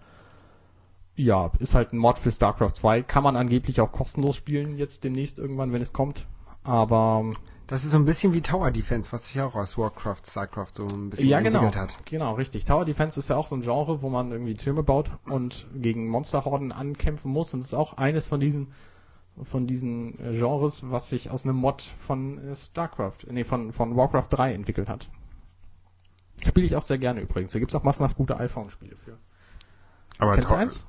Speaker 3: ja, ist halt ein Mod für StarCraft 2. Kann man angeblich auch kostenlos spielen, jetzt demnächst irgendwann, wenn es kommt. Aber
Speaker 2: Das ist so ein bisschen wie Tower Defense, was sich auch aus Warcraft, Starcraft so ein bisschen
Speaker 3: ja, genau.
Speaker 2: entwickelt hat.
Speaker 3: Genau, richtig. Tower Defense ist ja auch so ein Genre, wo man irgendwie Türme baut und gegen Monsterhorden ankämpfen muss. Und das ist auch eines von diesen von diesen äh, Genres, was sich aus einem Mod von äh, StarCraft, nee, von, von Warcraft 3 entwickelt hat. Spiele ich auch sehr gerne übrigens. Da gibt's auch massenhaft gute iPhone-Spiele für.
Speaker 2: Aber
Speaker 3: Kennst du eins?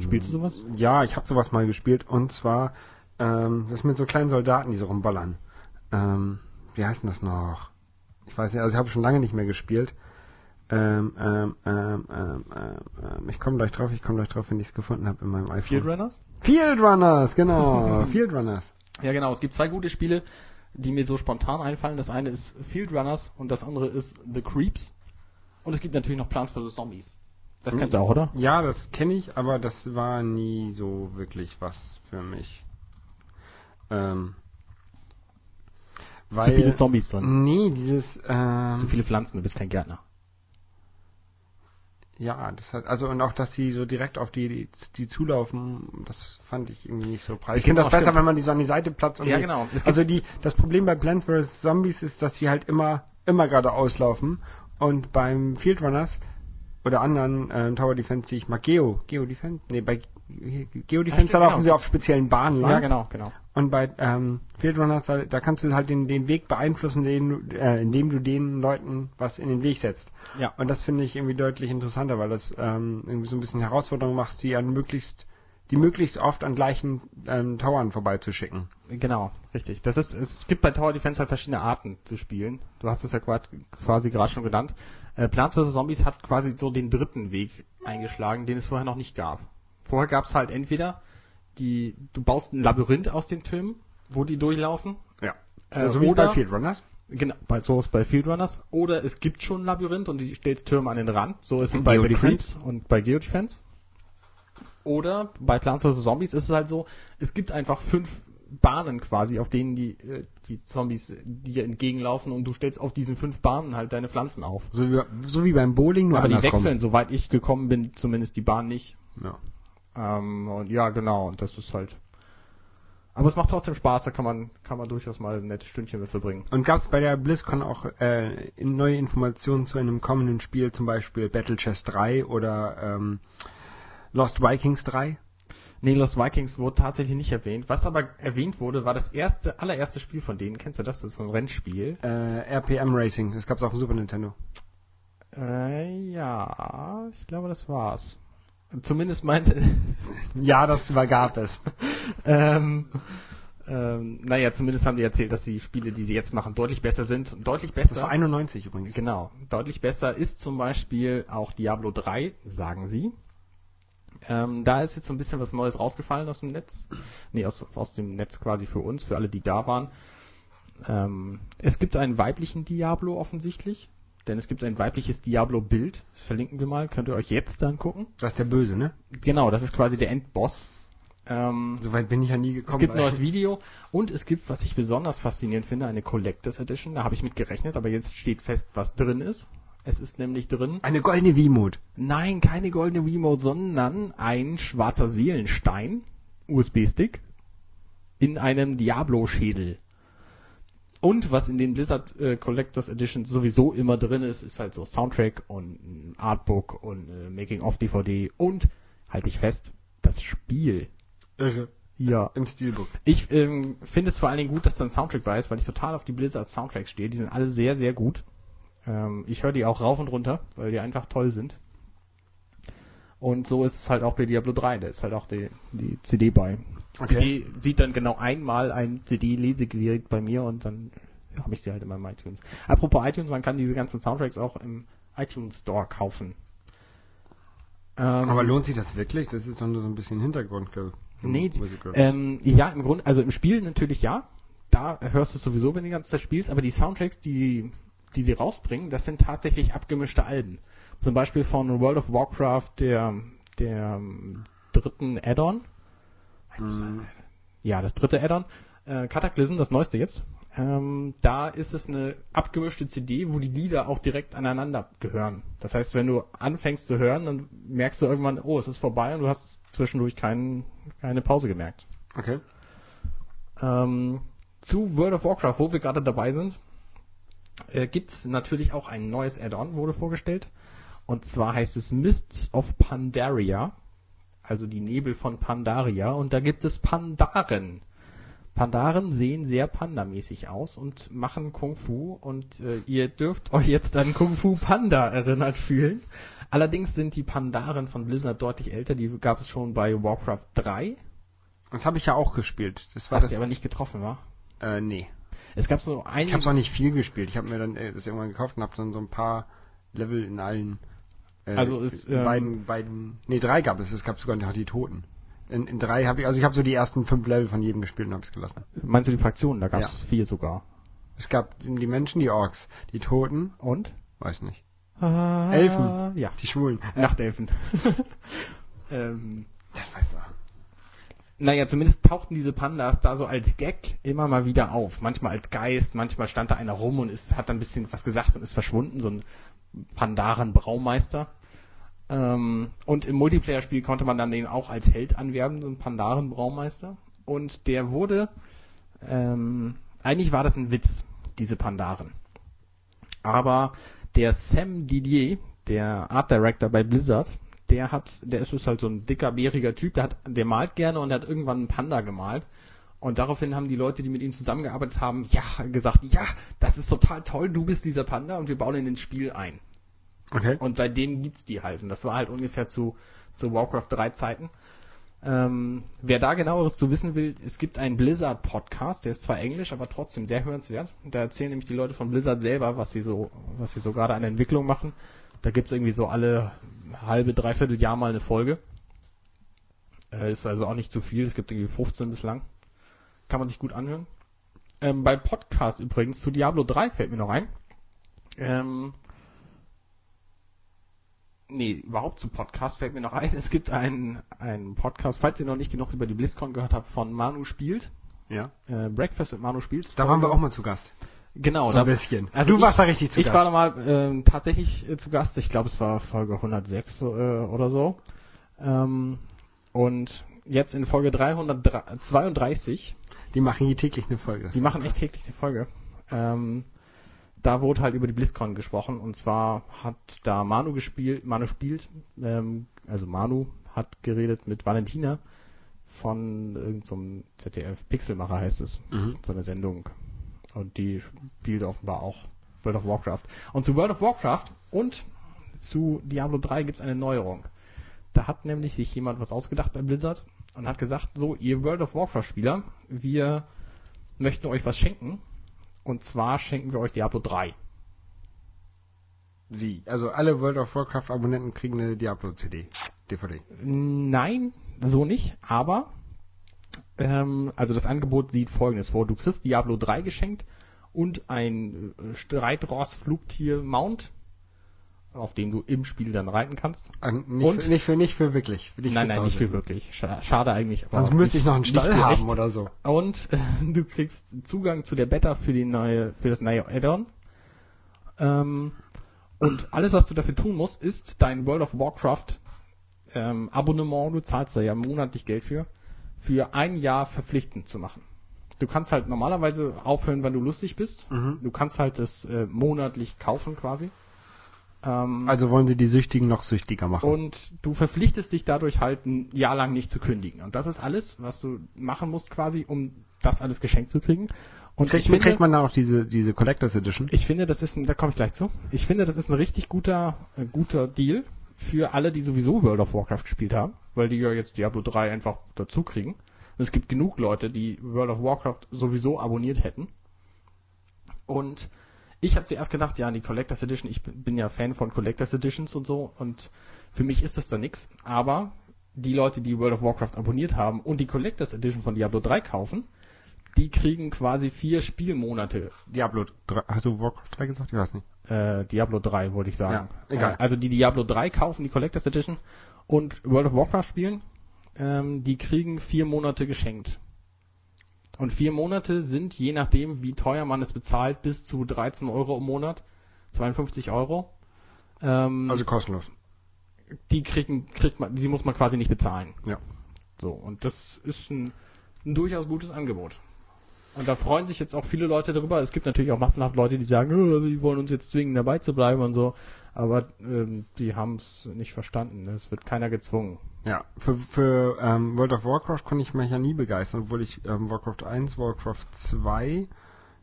Speaker 3: Spielst du sowas?
Speaker 2: Ja, ich habe sowas mal gespielt und zwar ähm, das mit so kleinen Soldaten, die so rumballern. Ähm, wie heißt denn das noch? Ich weiß nicht, also ich habe schon lange nicht mehr gespielt. Ähm, ähm, ähm, ähm, ähm, ähm, ich komme gleich drauf, ich komme gleich drauf, wenn ich es gefunden habe in meinem iPhone.
Speaker 3: Field Runners?
Speaker 2: Field Runners, genau, Field Runners.
Speaker 3: Ja, genau. Es gibt zwei gute Spiele, die mir so spontan einfallen. Das eine ist Field Runners und das andere ist The Creeps. Und es gibt natürlich noch Plants vs. Zombies. Das
Speaker 2: Mhm.
Speaker 3: kennst du auch, oder?
Speaker 2: Ja, das kenne ich, aber das war nie so wirklich was für mich. Ähm, weil,
Speaker 3: Zu viele Zombies drin.
Speaker 2: Nee, dieses, ähm,
Speaker 3: Zu viele Pflanzen, du bist kein Gärtner.
Speaker 2: Ja, das hat, also und auch, dass sie so direkt auf die, die, die zulaufen, das fand ich irgendwie nicht so preislich. Ich finde das besser,
Speaker 3: stimmt.
Speaker 2: wenn man die so an die Seite platzt. Und
Speaker 3: Ja,
Speaker 2: die,
Speaker 3: genau. Gibt-
Speaker 2: Also die, das Problem bei Plants vs. Zombies ist, dass sie halt immer, immer gerade auslaufen und beim Field Runners oder anderen äh, Tower Defense, die ich mag, Geo, Geo Defense, nee, bei Geo Defense,
Speaker 3: stimmt,
Speaker 2: da laufen
Speaker 3: genau.
Speaker 2: sie auf speziellen Bahnen lang.
Speaker 3: Ja, genau, genau.
Speaker 2: Und bei ähm, Field Runners, da, da kannst du halt den, den Weg beeinflussen, den, du- äh, indem du den Leuten was in den Weg setzt.
Speaker 3: Ja.
Speaker 2: Und das finde ich irgendwie deutlich interessanter, weil das ähm, irgendwie so ein bisschen Herausforderung macht, die an möglichst, die möglichst oft an gleichen ähm, Towern vorbeizuschicken.
Speaker 3: Genau, richtig. Das ist, es gibt bei Tower Defense halt verschiedene Arten zu spielen. Du hast es ja quasi gerade schon genannt. Äh, Plants vs. Zombies hat quasi so den dritten Weg eingeschlagen, den es vorher noch nicht gab. Vorher gab es halt entweder die, du baust ein Labyrinth aus den Türmen, wo die durchlaufen.
Speaker 2: Ja.
Speaker 3: Äh,
Speaker 2: so wie
Speaker 3: oder-
Speaker 2: bei Field Runners.
Speaker 3: Genau, bei, so ist bei Field Runners. Oder es gibt schon ein Labyrinth und du stellst Türme an den Rand. So ist es bei The. Creeps und bei Geodefense. Oder bei Plants vs. Zombies ist es halt so, es gibt einfach fünf Bahnen quasi, auf denen die, äh, die Zombies dir entgegenlaufen und du stellst auf diesen fünf Bahnen halt deine Pflanzen auf.
Speaker 2: So wie, so wie beim Bowling, nur
Speaker 3: Aber die wechseln, soweit ich gekommen bin, zumindest die Bahn nicht.
Speaker 2: Ja.
Speaker 3: Ähm, und ja, genau, und das ist halt. Aber es macht trotzdem Spaß, da kann man, kann man durchaus mal ein nettes Stündchen mit verbringen.
Speaker 2: Und gab es bei der BlizzCon auch äh, neue Informationen zu einem kommenden Spiel, zum Beispiel Battle Chess 3 oder ähm, Lost Vikings 3?
Speaker 3: Nee, Lost Vikings wurde tatsächlich nicht erwähnt. Was aber erwähnt wurde, war das erste, allererste Spiel von denen. Kennst du das? Das ist so ein Rennspiel.
Speaker 2: Äh, RPM Racing, das gab es auf dem Super Nintendo.
Speaker 3: Äh, ja, ich glaube, das war's. Zumindest meinte,
Speaker 2: Ja, das war, gab es.
Speaker 3: ähm, ähm, naja, zumindest haben die erzählt, dass die Spiele, die sie jetzt machen, deutlich besser sind. Deutlich besser.
Speaker 2: Das war 91 übrigens.
Speaker 3: Genau. Deutlich besser ist zum Beispiel auch Diablo 3, sagen sie. Ähm, da ist jetzt so ein bisschen was Neues rausgefallen aus dem Netz. Nee, aus, aus dem Netz quasi für uns, für alle, die da waren. Ähm, es gibt einen weiblichen Diablo offensichtlich. Denn es gibt ein weibliches Diablo-Bild. Das verlinken wir mal. Könnt ihr euch jetzt angucken.
Speaker 2: Das ist der Böse, ne?
Speaker 3: Genau, das ist quasi der Endboss. Ähm,
Speaker 2: Soweit bin ich ja nie gekommen.
Speaker 3: es gibt ein neues Video und es gibt, was ich besonders faszinierend finde, eine Collectors Edition. Da habe ich mit gerechnet, aber jetzt steht fest, was drin ist. Es ist nämlich drin,
Speaker 2: Eine goldene Wiimote.
Speaker 3: nein, keine goldene Remote, sondern ein schwarzer Seelenstein, USB-Stick, in einem Diablo-Schädel. Und was in den Blizzard äh, Collectors Editions sowieso immer drin ist, ist halt so Soundtrack und ein Artbook und äh, Making-of-DVD und, halte ich fest, das Spiel.
Speaker 2: Irre.
Speaker 3: Ja.
Speaker 2: Im Steelbook.
Speaker 3: Ich ähm, finde es vor allen Dingen gut, dass da ein Soundtrack bei ist, weil ich total auf die Blizzard Soundtracks stehe. Die sind alle sehr, sehr gut. Ähm, ich höre die auch rauf und runter, weil die einfach toll sind. Und so ist es halt auch bei Diablo 3. Da ist halt auch die, die CD bei. Die
Speaker 2: Okay.
Speaker 3: CD sieht dann genau einmal ein CD-Lesegerät bei mir und dann habe ich sie halt in meinem iTunes. Apropos iTunes, man kann diese ganzen Soundtracks auch im iTunes Store kaufen. Ähm,
Speaker 2: Aber lohnt sich das wirklich? Das ist doch nur so ein bisschen Hintergrund.
Speaker 3: Nee, ähm, ja, im Grunde, also im Spiel natürlich ja. Da hörst du es sowieso, wenn du die ganze Zeit spielst, aber die Soundtracks, die, die sie rausbringen, das sind tatsächlich abgemischte Alben. Zum Beispiel von World of Warcraft, der, der ähm, dritten Add-on.
Speaker 2: Mhm.
Speaker 3: Ja, das dritte Add-on. Äh, Cataclysm, das neueste jetzt. Ähm, da ist es eine abgemischte CD, wo die Lieder auch direkt aneinander gehören. Das heißt, wenn du anfängst zu hören, dann merkst du irgendwann, oh, es ist vorbei und du hast zwischendurch keinen, keine Pause gemerkt.
Speaker 2: Okay.
Speaker 3: Ähm, zu World of Warcraft, wo wir gerade dabei sind, äh, gibt's natürlich auch ein neues Add-on, wurde vorgestellt. Und zwar heißt es Mists of Pandaria, also die Nebel von Pandaria. Und da gibt es Pandaren. Pandaren sehen sehr pandamäßig aus und machen Kung Fu. Und äh, ihr dürft euch jetzt an Kung Fu Panda erinnert fühlen. Allerdings sind die Pandaren von Blizzard deutlich älter. Die gab es schon bei Warcraft 3.
Speaker 2: Das habe ich ja auch gespielt. Das war
Speaker 3: Was
Speaker 2: das.
Speaker 3: dir aber nicht getroffen war.
Speaker 2: Äh, nee.
Speaker 3: Es gab so einige.
Speaker 2: Ich habe noch nicht viel gespielt. Ich habe mir dann äh, das irgendwann gekauft und habe dann so ein paar Level in allen. Äh,
Speaker 3: Also ist, ähm,
Speaker 2: beiden, beiden. Nee, drei gab es. Es gab sogar noch die Toten. In, in drei habe ich, also ich habe so die ersten fünf Level von jedem gespielt und habe es gelassen.
Speaker 3: Meinst du die Fraktionen? Da gab es
Speaker 2: Ja.
Speaker 3: vier sogar.
Speaker 2: Es gab die Menschen, die Orks, die Toten,
Speaker 3: Und?
Speaker 2: weiß nicht,
Speaker 3: Elfen. Ja.
Speaker 2: die Schwulen.
Speaker 3: Nachtelfen. ähm,
Speaker 2: Das weiß er.
Speaker 3: Naja, zumindest tauchten diese Pandas da so als Gag immer mal wieder auf. Manchmal als Geist, manchmal stand da einer rum und ist, hat dann ein bisschen was gesagt und ist verschwunden. So ein Pandaren-Braumeister. Ähm, und im Multiplayer-Spiel konnte man dann den auch als Held anwerben, so einen Pandaren-Braumeister. Und der wurde, ähm, eigentlich war das ein Witz, diese Pandaren. Aber der Sam Didier, der Art Director bei Blizzard, der hat, der ist halt so ein dicker, bäriger Typ, der hat, der malt gerne und der hat irgendwann einen Panda gemalt. Und daraufhin haben die Leute, die mit ihm zusammengearbeitet haben, ja, gesagt, ja, das ist total toll, du bist dieser Panda und wir bauen ihn ins Spiel ein.
Speaker 2: Okay.
Speaker 3: Und seitdem gibt's die halt. Und das war halt ungefähr zu, zu Warcraft 3 Zeiten. Ähm, wer da genaueres zu wissen will, es gibt einen Blizzard-Podcast, der ist zwar englisch, aber trotzdem sehr hörenswert. Da erzählen nämlich die Leute von Blizzard selber, was sie so, was sie so gerade an Entwicklung machen. Da gibt's irgendwie so alle halbe, dreiviertel Jahr mal eine Folge. Äh, ist also auch nicht zu viel, es gibt irgendwie 15 bislang. Kann man sich gut anhören. Ähm, bei Podcast übrigens zu Diablo 3 fällt mir noch ein. Ähm, nee, überhaupt zu Podcast fällt mir noch ein. Es gibt einen, einen Podcast, falls ihr noch nicht genug über die BlizzCon gehört habt, von Manu spielt.
Speaker 2: Ja.
Speaker 3: Äh, Breakfast mit Manu spielt.
Speaker 2: Da waren wir auch mal zu Gast.
Speaker 3: Genau,
Speaker 2: So ein
Speaker 3: da,
Speaker 2: bisschen.
Speaker 3: Also
Speaker 2: du
Speaker 3: ich-
Speaker 2: warst da richtig zu
Speaker 3: ich
Speaker 2: Gast.
Speaker 3: war da mal ähm, tatsächlich äh, zu Gast. Ich glaube, es war Folge 106 äh, oder so. Ähm, und jetzt in Folge 332,
Speaker 2: die machen hier täglich eine Folge.
Speaker 3: die machen echt täglich eine Folge. Ähm, da wurde halt über die BlizzCon gesprochen und zwar hat da Manu gespielt, Manu spielt, ähm, also Manu hat geredet mit Valentina von irgendeinem ZDF Pixelmacher heißt es
Speaker 2: Mhm.
Speaker 3: so eine Sendung. Und die spielt offenbar auch World of Warcraft. Und zu World of Warcraft und zu Diablo 3 gibt's eine Neuerung. Da hat nämlich sich jemand was ausgedacht bei Blizzard und hat gesagt, so, ihr World of Warcraft-Spieler, wir möchten euch was schenken. Und zwar schenken wir euch Diablo 3.
Speaker 2: Wie? Also alle World of Warcraft Abonnenten kriegen eine Diablo CD, DVD.
Speaker 3: Nein, so nicht, aber ähm, also das Angebot sieht folgendes vor. Du kriegst Diablo 3 geschenkt und ein äh, Streitross-Flugtier Mount, auf dem du im Spiel dann reiten kannst.
Speaker 2: Ah, Nicht,
Speaker 3: Und?
Speaker 2: für, nicht für nicht für wirklich. Nicht
Speaker 3: nein,
Speaker 2: für
Speaker 3: nein, nicht für wirklich. Scha- Schade eigentlich. Aber
Speaker 2: Sonst müsste ich noch einen Stall
Speaker 3: für
Speaker 2: haben
Speaker 3: echt.
Speaker 2: oder so.
Speaker 3: Und äh, du kriegst Zugang zu der Beta für die neue, für das neue Add-on. Ähm, und alles, was du dafür tun musst, ist dein World of Warcraft ähm, Abonnement, du zahlst da ja monatlich Geld für, für ein Jahr verpflichtend zu machen. Du kannst halt normalerweise aufhören, wenn du lustig bist.
Speaker 2: Mhm.
Speaker 3: Du kannst halt das äh, monatlich kaufen quasi. Ähm,
Speaker 2: Also wollen sie die Süchtigen noch süchtiger machen.
Speaker 3: und du verpflichtest dich dadurch halt ein Jahr lang nicht zu kündigen. Und das ist alles, was du machen musst quasi, um das alles geschenkt zu kriegen. Und
Speaker 2: kriegt,
Speaker 3: ich finde,
Speaker 2: kriegt man dann auch diese, diese Collectors Edition?
Speaker 3: ich finde, das ist ein, da komme ich gleich zu. Ich finde, das ist ein richtig guter, äh, guter Deal für alle, die sowieso World of Warcraft gespielt haben, weil die ja jetzt Diablo 3 einfach dazu kriegen. Und es gibt genug Leute, die World of Warcraft sowieso abonniert hätten. Und ich habe zuerst gedacht, ja, die Collectors Edition, ich bin ja Fan von Collectors Editions und so und für mich ist das da nix. Aber die Leute, die World of Warcraft abonniert haben und die Collectors Edition von Diablo 3 kaufen, die kriegen quasi vier Spielmonate
Speaker 2: Diablo 3. Hast du Warcraft 3 gesagt? Ich weiß nicht.
Speaker 3: äh, Diablo 3, wollte ich sagen.
Speaker 2: Ja, egal.
Speaker 3: Äh, also die Diablo 3 kaufen, die Collectors Edition und World of Warcraft spielen, ähm, die kriegen vier Monate geschenkt. Und vier Monate sind, je nachdem, wie teuer man es bezahlt, bis zu 13 Euro im Monat, 52 Euro. Ähm,
Speaker 2: Also kostenlos.
Speaker 3: die kriegen, kriegt man, die muss man quasi nicht bezahlen.
Speaker 2: Ja.
Speaker 3: So, und das ist ein, ein durchaus gutes Angebot. Und da freuen sich jetzt auch viele Leute darüber. Es gibt natürlich auch massenhaft Leute, die sagen, "Oh, die wollen uns jetzt zwingen, dabei zu bleiben und so. Aber ähm, die haben es nicht verstanden. Es wird keiner gezwungen.
Speaker 2: Ja, für, für ähm, World of Warcraft konnte ich mich ja nie begeistern, obwohl ich ähm, Warcraft 1, Warcraft 2,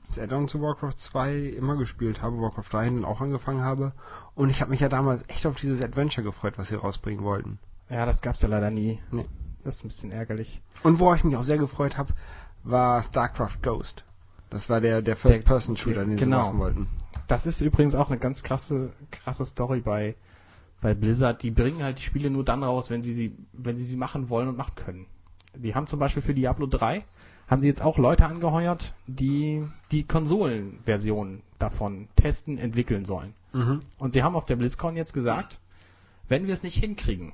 Speaker 2: das Add-on zu Warcraft 2 immer gespielt habe, Warcraft 3 dann auch angefangen habe. Und ich habe mich ja damals echt auf dieses Adventure gefreut, was sie rausbringen wollten.
Speaker 3: Ja, das gab's ja leider nie.
Speaker 2: Nee.
Speaker 3: Das ist ein bisschen ärgerlich.
Speaker 2: Und worauf ich mich auch sehr gefreut habe, war StarCraft Ghost. Das war der, der First-Person-Shooter, den
Speaker 3: genau.
Speaker 2: sie machen wollten.
Speaker 3: Das ist übrigens auch eine ganz krasse, krasse Story bei, bei Blizzard. Die bringen halt die Spiele nur dann raus, wenn sie sie, wenn sie sie machen wollen und machen können. Die haben zum Beispiel für Diablo 3 haben sie jetzt auch Leute angeheuert, die die Konsolenversion davon testen, entwickeln sollen.
Speaker 2: Mhm.
Speaker 3: Und sie haben auf der BlizzCon jetzt gesagt, wenn wir es nicht hinkriegen,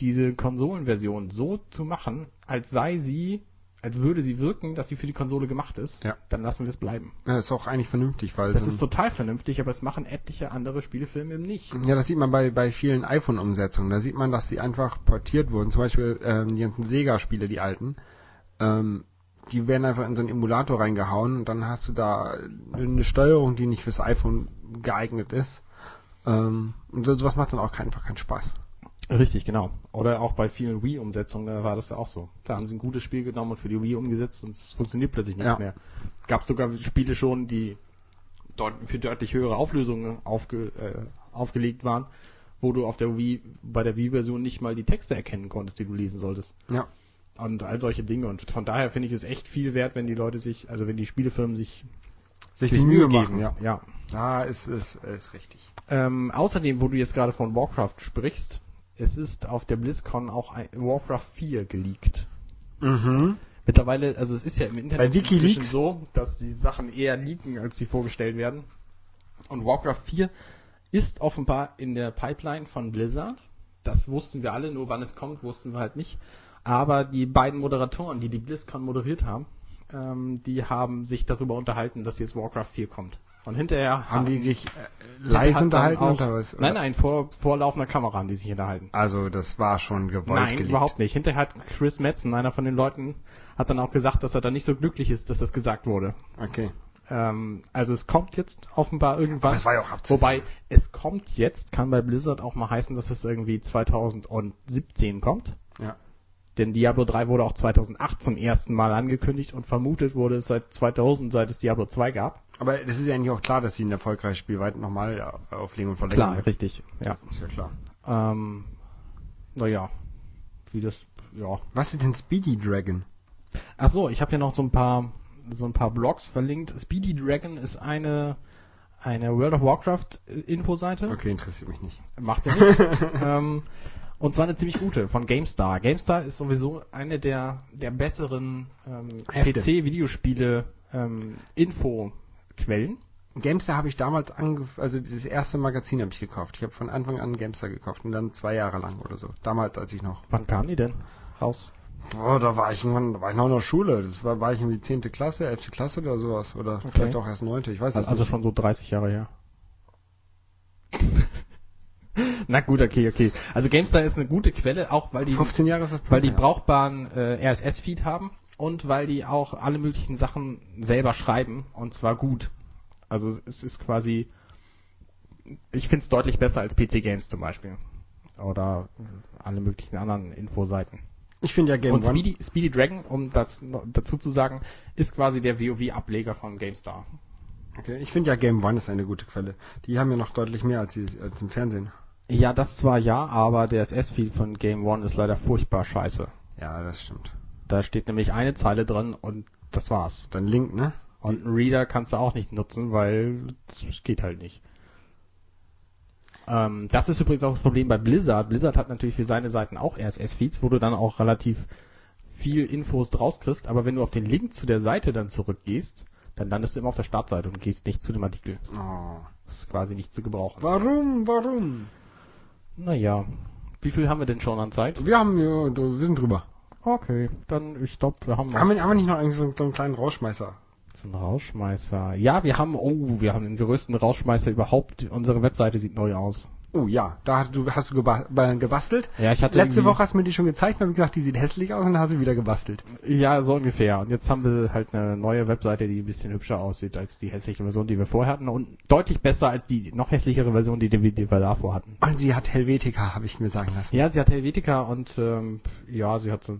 Speaker 3: diese Konsolenversion so zu machen, als sei sie als würde sie wirken, dass sie für die Konsole gemacht ist,
Speaker 2: Ja.
Speaker 3: dann lassen wir es bleiben.
Speaker 2: Ja, ist auch eigentlich vernünftig, weil
Speaker 3: Das ist total vernünftig, aber es machen etliche andere Spielefilme eben nicht.
Speaker 2: Ja, das sieht man bei, bei vielen iPhone-Umsetzungen. Da sieht man, dass sie einfach portiert wurden. Zum Beispiel ähm, die ganzen Sega-Spiele, die alten. Ähm, die werden einfach in so einen Emulator reingehauen und dann hast du da eine Steuerung, die nicht fürs iPhone geeignet ist. Ähm, und so, sowas macht dann auch kein, einfach keinen Spaß.
Speaker 3: Richtig, genau. Oder auch bei vielen Wii-Umsetzungen, da war das ja auch so. Da haben sie ein gutes Spiel genommen und für die Wii umgesetzt und es funktioniert plötzlich nichts
Speaker 2: Ja.
Speaker 3: mehr. Gab sogar Spiele schon, die deut für deutlich höhere Auflösungen aufge äh, aufgelegt waren, wo du auf der Wii, bei der Wii-Version nicht mal die Texte erkennen konntest, die du lesen solltest.
Speaker 2: Ja.
Speaker 3: Und all solche Dinge. Und von daher finde ich es echt viel wert, wenn die Leute sich, also wenn die Spielefirmen sich,
Speaker 2: Sich die Mühe machen.
Speaker 3: Ja, ja.
Speaker 2: Da ist ist, ist richtig.
Speaker 3: Ähm, außerdem, wo du jetzt gerade von Warcraft sprichst, es ist auf der BlizzCon auch ein Warcraft 4 geleakt.
Speaker 2: Mhm.
Speaker 3: Mittlerweile, also es ist ja im Internet
Speaker 2: Bei WikiLeaks?
Speaker 3: inzwischen so, dass die Sachen eher leaken, als sie vorgestellt werden. Und Warcraft 4 ist offenbar in der Pipeline von Blizzard. Das wussten wir alle, nur wann es kommt, wussten wir halt nicht. Aber die beiden Moderatoren, die die BlizzCon moderiert haben, ähm, die haben sich darüber unterhalten, dass jetzt Warcraft 4 kommt. Und hinterher
Speaker 2: Haben die sich leise unterhalten
Speaker 3: auch,
Speaker 2: oder was?
Speaker 3: Nein, nein, vor, vor laufender Kamera haben die sich unterhalten.
Speaker 2: Also das war schon gewollt
Speaker 3: Nein,
Speaker 2: geleakt.
Speaker 3: überhaupt nicht. Hinterher hat Chris Metzen, einer von den Leuten, hat dann auch gesagt, dass er da nicht so glücklich ist, dass das gesagt wurde.
Speaker 2: Okay.
Speaker 3: Ähm, also es kommt jetzt offenbar irgendwann.
Speaker 2: Es war ja auch abzusehen.
Speaker 3: Wobei, es kommt jetzt, kann bei Blizzard auch mal heißen, dass es irgendwie 2017 kommt.
Speaker 2: Ja.
Speaker 3: Denn Diablo 3 wurde auch 2008 zum ersten Mal angekündigt und vermutet wurde es seit 2000, seit es Diablo 2 gab.
Speaker 2: Aber es ist ja eigentlich auch klar, dass sie ein erfolgreiches Spiel weit nochmal auflegen und verlängern.
Speaker 3: Klar, richtig. Ja.
Speaker 2: Das ist ja klar.
Speaker 3: Ähm, naja, wie das, ja.
Speaker 2: Was ist denn Speedy Dragon?
Speaker 3: Ach so, ich habe hier noch so ein paar so ein paar Blogs verlinkt. Speedy Dragon ist eine eine World of Warcraft äh, Infoseite.
Speaker 2: Okay, interessiert mich nicht.
Speaker 3: Macht ja nichts. ähm, und zwar eine ziemlich gute von GameStar. GameStar ist sowieso eine der der besseren ähm,
Speaker 2: Hefte.
Speaker 3: PC-Videospiele ähm.
Speaker 2: Gamestar habe ich damals angef also das erste Magazin habe ich gekauft. Ich habe von Anfang an Gamestar gekauft und dann zwei Jahre lang oder so. Damals, als ich noch,
Speaker 3: Wann kam die denn raus?
Speaker 2: boah, da war ich irgendwann, da war ich noch in der Schule. Das war, war ich irgendwie zehnte Klasse, elfte Klasse oder sowas oder vielleicht auch erst neunte. Ich weiß
Speaker 3: Also, also
Speaker 2: nicht.
Speaker 3: schon so 30 Jahre her. Na gut, okay, okay. Also GameStar ist eine gute Quelle, auch weil die
Speaker 2: 15 Jahre ist das
Speaker 3: weil die brauchbaren äh, RSS-Feed haben und weil die auch alle möglichen Sachen selber schreiben und zwar gut. Also es ist quasi, ich finde es deutlich besser als PC Games zum Beispiel oder alle möglichen anderen Infoseiten.
Speaker 2: Ich finde ja Game
Speaker 3: und
Speaker 2: One.
Speaker 3: Speedy, Speedy Dragon, um das dazu zu sagen, ist quasi der WoW-Ableger von GameStar.
Speaker 2: Okay, ich finde ja Game One ist eine gute Quelle. Die haben ja noch deutlich mehr als, die, als im Fernsehen.
Speaker 3: Ja, das zwar ja, aber der SS-Feed von Game One ist leider furchtbar scheiße.
Speaker 2: Ja, das stimmt.
Speaker 3: Da steht nämlich eine Zeile drin und das war's.
Speaker 2: Dann Link, ne?
Speaker 3: Und einen Reader kannst du auch nicht nutzen, weil es geht halt nicht. Ähm, das ist übrigens auch das Problem bei Blizzard. Blizzard hat natürlich für seine Seiten auch RSS-Feeds, wo du dann auch relativ viel Infos draus kriegst, aber wenn du auf den Link zu der Seite dann zurückgehst, dann landest du immer auf der Startseite und gehst nicht zu dem Artikel.
Speaker 2: Oh.
Speaker 3: Das ist quasi nicht zu gebrauchen.
Speaker 2: Warum, warum?
Speaker 3: Naja. Wie viel haben wir denn schon an Zeit?
Speaker 2: Wir haben, ja, wir sind drüber.
Speaker 3: Okay, dann ich glaube, wir haben noch
Speaker 2: Haben wir, haben wir nicht noch eigentlich so, so einen kleinen Rauschmeißer?
Speaker 3: so einen Rausschmeißer. Ja, wir haben, oh, wir haben den größten Rausschmeißer überhaupt. Unsere Webseite sieht neu aus.
Speaker 2: Oh ja, da hast du, hast du geba gebastelt.
Speaker 3: Ja, ich hatte
Speaker 2: Letzte Woche hast du mir die schon gezeigt und gesagt, die sieht hässlich aus und dann hast du wieder gebastelt.
Speaker 3: Ja, so ungefähr. Und jetzt haben wir halt eine neue Webseite, die ein bisschen hübscher aussieht als die hässliche Version, die wir vorher hatten und deutlich besser als die noch hässlichere Version, die, die, die wir davor hatten.
Speaker 2: Und sie hat Helvetica, habe ich mir sagen lassen.
Speaker 3: Ja, sie hat Helvetica und ähm, ja, sie hat so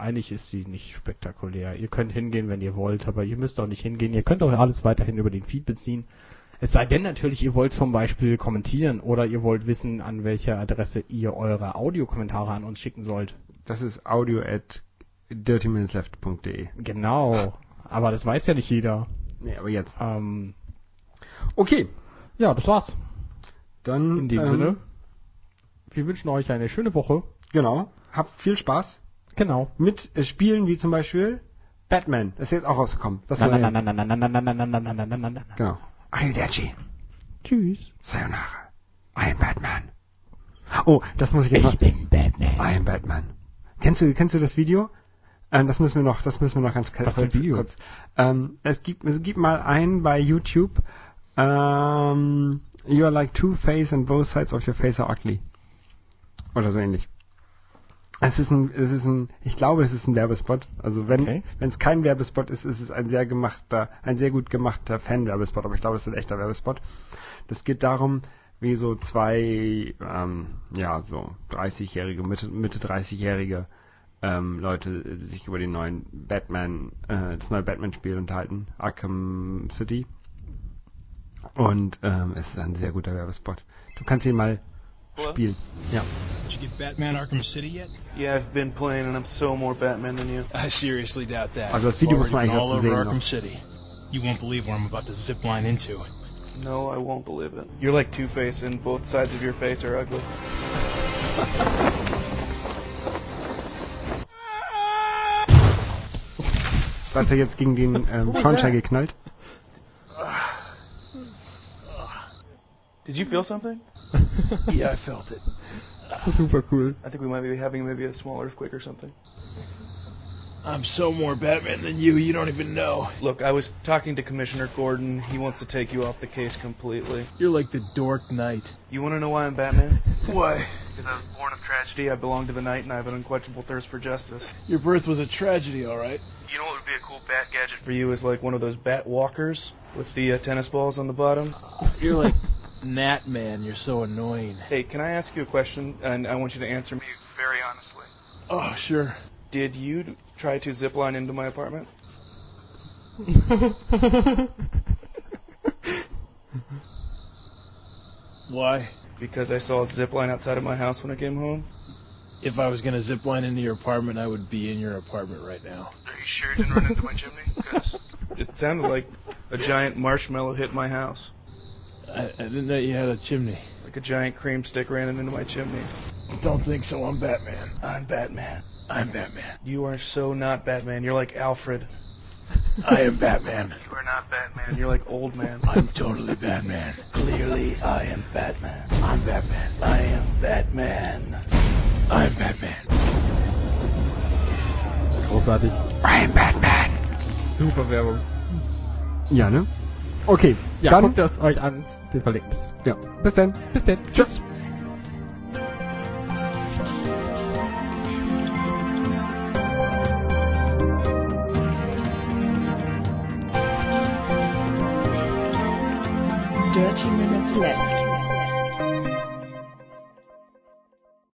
Speaker 3: eigentlich ist sie nicht spektakulär. Ihr könnt hingehen, wenn ihr wollt, aber ihr müsst auch nicht hingehen. Ihr könnt auch alles weiterhin über den Feed beziehen. Es sei denn natürlich, ihr wollt zum Beispiel kommentieren oder ihr wollt wissen, an welcher Adresse ihr eure Audiokommentare an uns schicken sollt.
Speaker 2: Das ist audio at dirtyminutesleft.de.
Speaker 3: Genau. Aber das weiß ja nicht jeder.
Speaker 2: Nee, aber jetzt.
Speaker 3: Ähm,
Speaker 2: Okay,
Speaker 3: ja, das war's.
Speaker 2: dann
Speaker 3: In dem
Speaker 2: ähm,
Speaker 3: Sinne, wir wünschen euch eine schöne Woche.
Speaker 2: Genau, habt viel Spaß
Speaker 3: Genau.
Speaker 2: mit äh, Spielen wie zum Beispiel Batman. Das ist jetzt auch rausgekommen. Das
Speaker 3: Na, na, na, na, na, na, na, na, na, na, na, na, na, na, na.
Speaker 2: Genau. Arrivederci.
Speaker 3: Tschüss.
Speaker 2: Sayonara. I am Batman. Oh, das muss ich jetzt mal.
Speaker 3: bin Batman.
Speaker 2: I am Batman. Kennst du, kennst du das Video? Ähm, das müssen wir noch, das müssen wir noch ganz
Speaker 3: Was für
Speaker 2: kurz.
Speaker 3: Video?
Speaker 2: kurz. Ähm, es gibt, es gibt mal einen bei YouTube. Ähm, you are like two face and both sides of your face are ugly. Oder so ähnlich. Es ist ein, es ist ein, ich glaube, es ist ein Werbespot. Also wenn,
Speaker 3: Okay.
Speaker 2: wenn es kein Werbespot ist, ist es ein sehr gemachter, ein sehr gut gemachter Fan-Werbespot. Aber ich glaube, es ist ein echter Werbespot. Das geht darum, wie so zwei, ähm, ja, so 30-jährige, Mitte, Mitte 30-jährige ähm, Leute sich über den neuen Batman, äh, das neue Batman-Spiel unterhalten, Arkham City. Und ähm, es ist ein sehr guter Werbespot. Du kannst ihn mal
Speaker 1: Hello?
Speaker 2: spielen. Ja.
Speaker 4: Did you get Batman Arkham City yet?
Speaker 1: Yeah, I've been playing and I'm so more Batman than you.
Speaker 4: I seriously doubt that.
Speaker 2: Also das Video muss man
Speaker 4: Already
Speaker 2: eigentlich
Speaker 4: all
Speaker 2: dazu
Speaker 4: over
Speaker 2: sehen
Speaker 4: Arkham
Speaker 2: noch.
Speaker 4: City. You won't believe where I'm about to zip line into.
Speaker 1: No, I won't believe it. You're like Two Face, and both sides of your face are ugly.
Speaker 2: Da ist er jetzt gegen den ähm, Schornstein geknallt.
Speaker 1: Did you feel something?
Speaker 4: yeah, I felt it.
Speaker 3: Super cool.
Speaker 1: I think we might be having maybe a small earthquake or something.
Speaker 4: I'm so more Batman than you, you don't even know.
Speaker 1: Look, I was talking to Commissioner Gordon. He wants to take you off the case completely.
Speaker 4: You're like the Dork Knight.
Speaker 1: You want to know why I'm Batman?
Speaker 4: Why?
Speaker 1: Because I was born of tragedy. I belong to the night, and I have an unquenchable thirst for justice.
Speaker 4: Your birth was a tragedy, alright.
Speaker 1: You know what would be a cool bat gadget for you is like one of those bat walkers with the uh, tennis balls on the bottom.
Speaker 4: You're like Nat Man, you're so annoying.
Speaker 1: Hey, can I ask you a question? And I want you to answer me very honestly.
Speaker 4: Oh, sure.
Speaker 1: Did you try to zip line into my apartment?
Speaker 4: Why?
Speaker 1: Because I saw a zip line outside of my house when I came home.
Speaker 4: If I was gonna zip line into your apartment, I would be in your apartment right now.
Speaker 1: Are you sure you didn't run into my chimney? Because it sounded like a giant marshmallow hit my house.
Speaker 4: I, I didn't know you had a chimney.
Speaker 1: Like a giant cream stick ran into my chimney.
Speaker 4: Don't think so, I'm Batman.
Speaker 1: I'm Batman.
Speaker 4: I'm Batman.
Speaker 1: You are so not Batman. You're like Alfred.
Speaker 4: I am Batman.
Speaker 1: You are not Batman. You're like old man.
Speaker 4: I'm totally Batman.
Speaker 1: Clearly, I am Batman.
Speaker 4: I'm Batman.
Speaker 1: I am Batman.
Speaker 4: I'm Batman.
Speaker 3: Großartig.
Speaker 2: I'm Batman.
Speaker 3: Super Werbung.
Speaker 2: Ja, ne? Okay,
Speaker 3: Ja,
Speaker 2: dann,
Speaker 3: guckt das euch an. Wir verlinken es.
Speaker 2: ja, bis dann.
Speaker 3: Bis dann. Tschüss.
Speaker 5: Dirty Minutes Left.